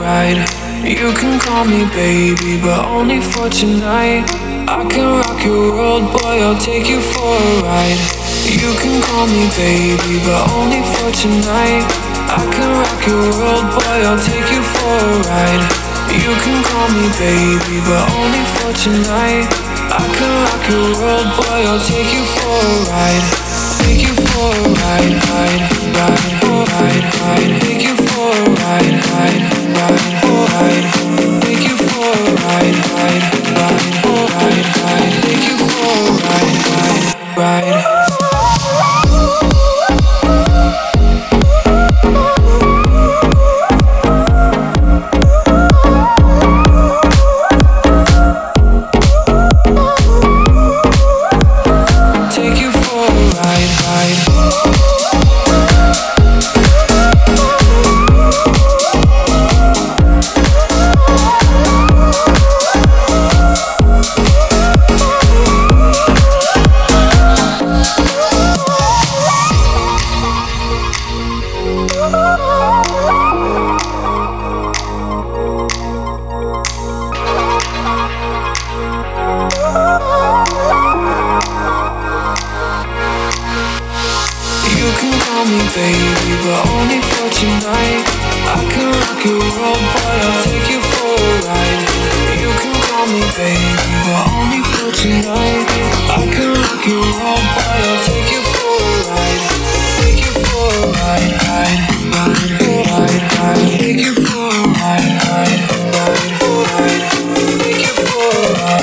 You can call me baby, but only for tonight. I can rock your world, boy, I'll take you for a ride. You can call me baby, but only for tonight. I can rock your world, boy, I'll take you for a ride. You can call me baby, but only for tonight. I can rock your world, boy, I'll take you for a ride. Take you for a ride, ride, ride, ride, ride. Take you Take you for a ride,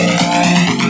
a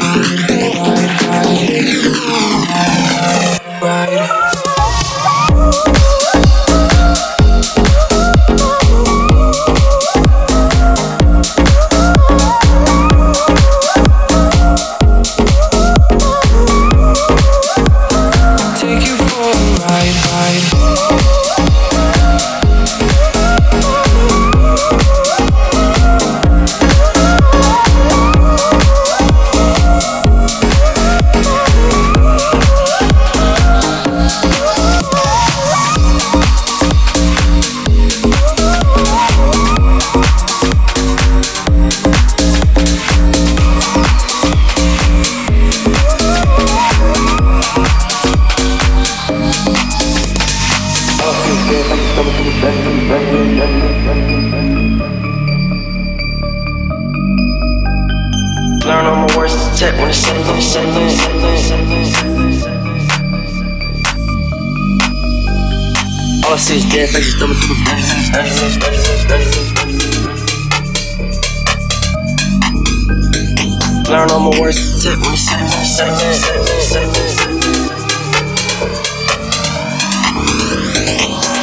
dungeons. Learn all my words to tech when it's setting, when it's setting, when it's setting, when it's setting.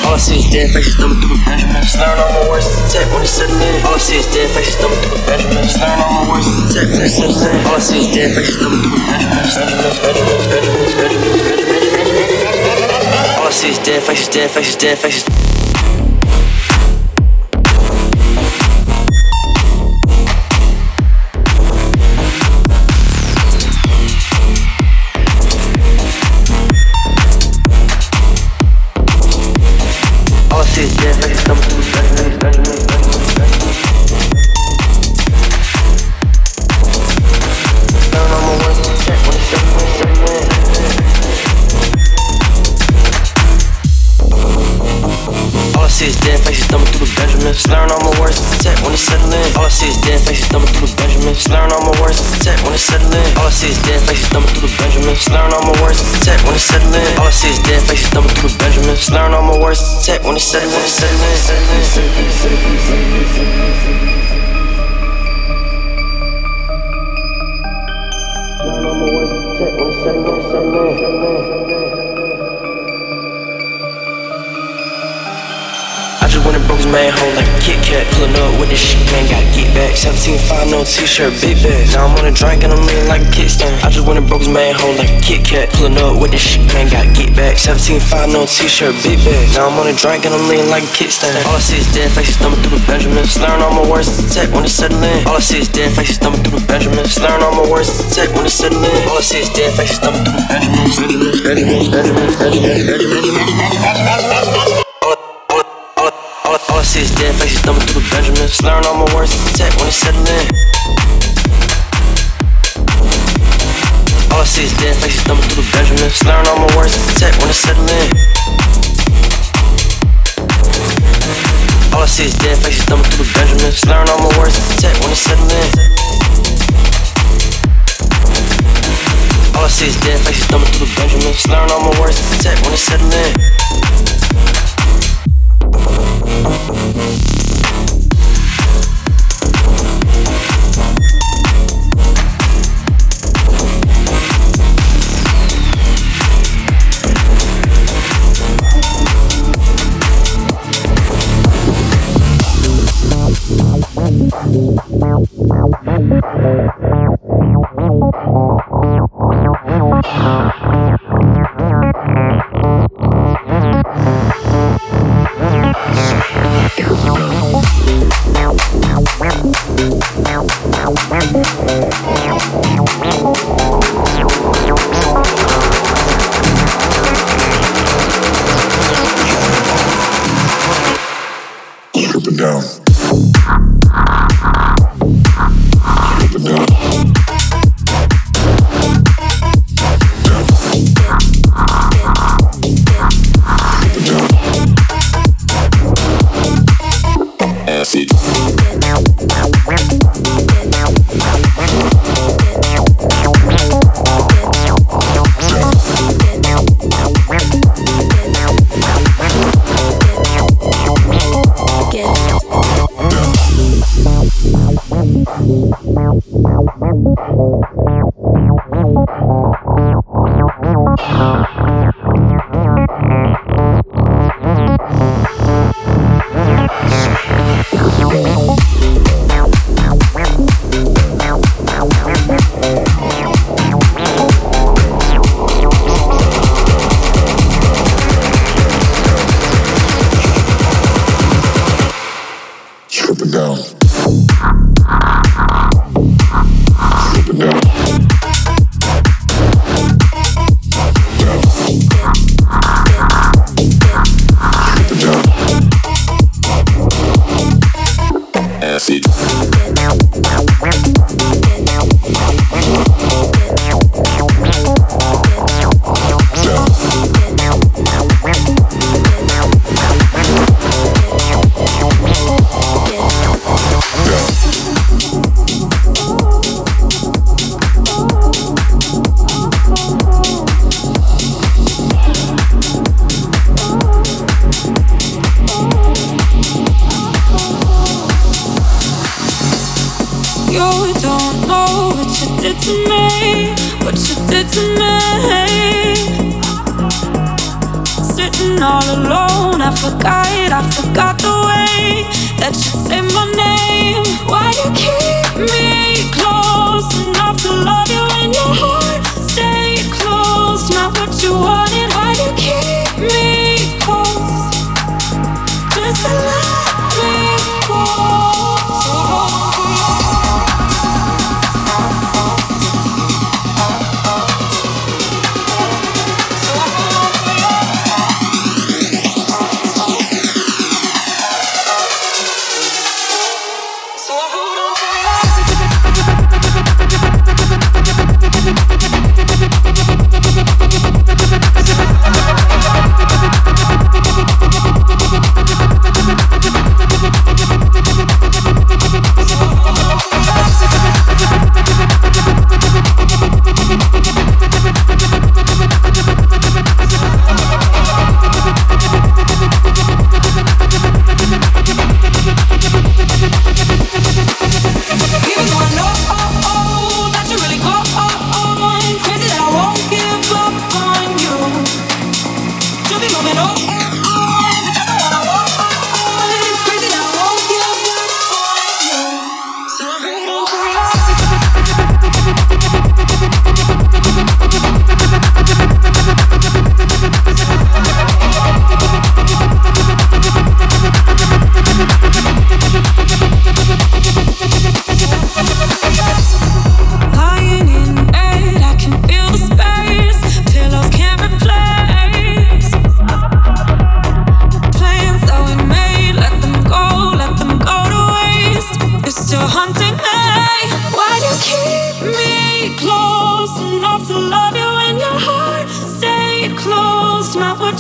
All I see is dead faces thumbing through the Benjamins. Learn all my words to when it's setting in. All I see is dead faces thumbing through the Benjamins. Learn all my words to tech when it's setting in. All I see is dead faces thumbing through the Benjamins. Benjamins, Benjamins, Benjamins, Benjamins, Benjamins. All I see is dead faces, dead faces, dead faces. All see is dead faces thumbing through the Benjamins. Learn all my words to tech when it's settling. All I see is dead faces thumbing through the Benjamins. Learn all my words to tech when it's settling. All I see is dead faces thumbing through the Benjamins. Learn all my words to tech when it's settling. All I see is dead faces thumbing through the Benjamins. Learn all my words to tech when it's settling. It's settling. Learn hoe like a Kit Kat. Pulling up with this shit, man, gotta get back. 17.5, no t-shirt, big bag. Now I'm on a drink and I'm leaning like a kickstand. I just went and broke his main hoe like a Kit Kat. Pulling up with this shit, man, gotta get back. 17.5, no t-shirt, big bag. Now I'm on a drink and I'm leaning like a kickstand. All I see is dead faces thumbing through the Benjamin. Slurring all my words to tech when it's settling. All I see is dead faces thumbing through the Benjamin. Slurring all my words to tech when it's settling. All I see is dead faces thumbing through the Benjamin. Benjamin, Benjamin, Benjamin, Benjamin, Benjamin. All I see is dead faces thumbing through the Benjamin. Slurring all my words to protect when it's settling. All I see is dead faces thumbing through the Benjamin. Slurring all my words to protect when it's settling. All I see is dead faces thumbing through the Benjamin. Slurring all my words to protect when it's settling. All I see is dead faces thumbing through the Benjamin. Slurring all my words to protect when it's settling. Thank you.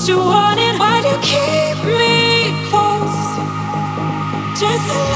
you want it? Why do you keep me close? Just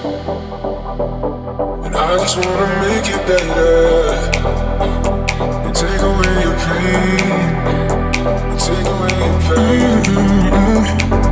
And I just wanna make it better. And take away your pain. And take away your pain.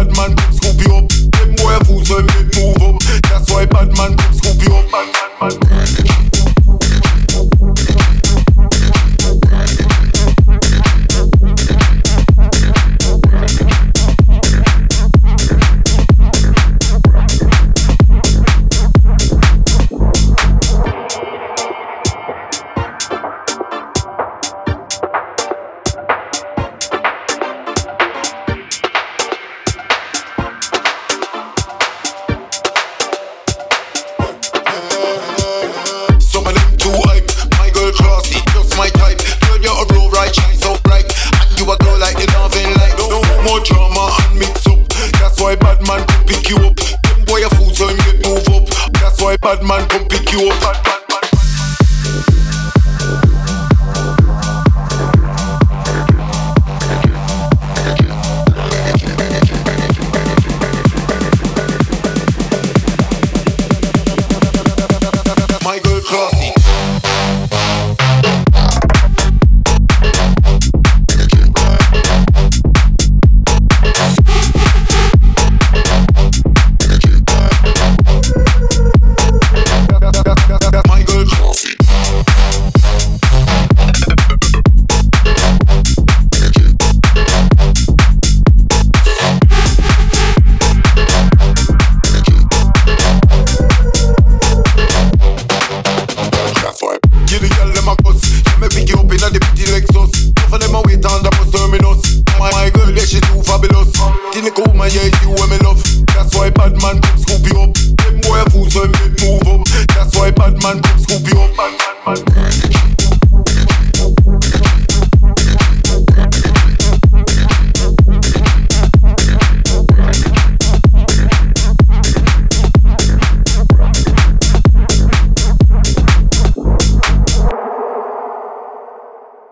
Bad